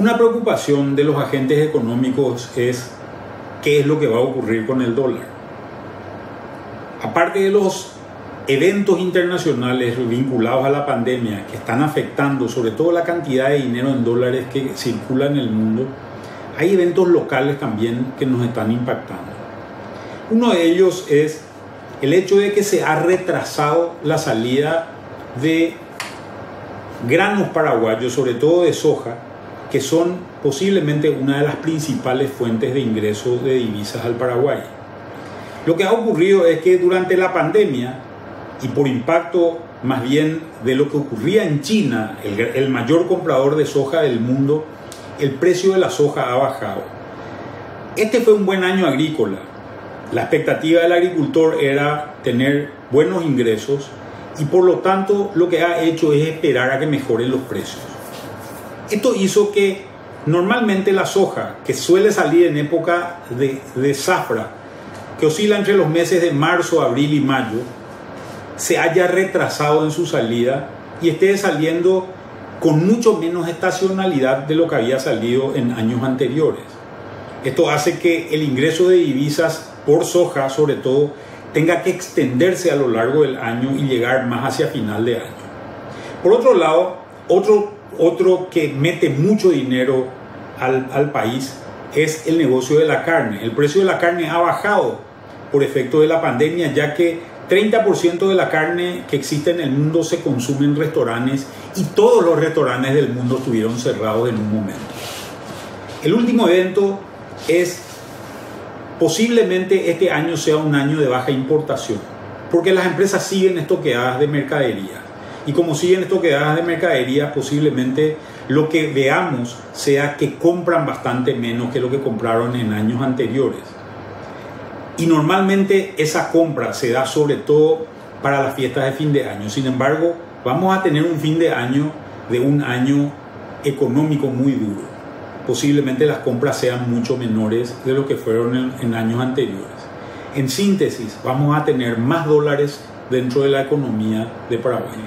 Una preocupación de los agentes económicos es qué es lo que va a ocurrir con el dólar. Aparte de los eventos internacionales vinculados a la pandemia que están afectando sobre todo la cantidad de dinero en dólares que circula en el mundo, hay eventos locales también que nos están impactando. Uno de ellos es el hecho de que se ha retrasado la salida de granos paraguayos, sobre todo de soja, que son posiblemente una de las principales fuentes de ingresos de divisas al Paraguay. Lo que ha ocurrido es que durante la pandemia y por impacto más bien de lo que ocurría en China, el, mayor comprador de soja del mundo, el precio de la soja ha bajado. Este fue un buen año agrícola. La expectativa del agricultor era tener buenos ingresos y por lo tanto lo que ha hecho es esperar a que mejoren los precios. Esto hizo que normalmente la soja, que suele salir en época de, de zafra, que oscila entre los meses de marzo, abril y mayo, se haya retrasado en su salida y esté saliendo con mucho menos estacionalidad de lo que había salido en años anteriores. Esto hace que el ingreso de divisas por soja, sobre todo, tenga que extenderse a lo largo del año y llegar más hacia final de año. Por otro lado, otro, otro que mete mucho dinero al, al país es el negocio de la carne. El precio de la carne ha bajado por efecto de la pandemia, ya que 30% de la carne que existe en el mundo se consume en restaurantes y todos los restaurantes del mundo estuvieron cerrados en un momento. El último evento es posiblemente este año sea un año de baja importación, porque las empresas siguen estoqueadas de mercadería. Y como siguen estoqueadas de mercadería, posiblemente lo que veamos sea que compran bastante menos que lo que compraron en años anteriores. Y normalmente esa compra se da sobre todo para las fiestas de fin de año. Sin embargo, vamos a tener un fin de año de un año económico muy duro. Posiblemente las compras sean mucho menores de lo que fueron en, años anteriores. En síntesis, vamos a tener más dólares dentro de la economía de Paraguay.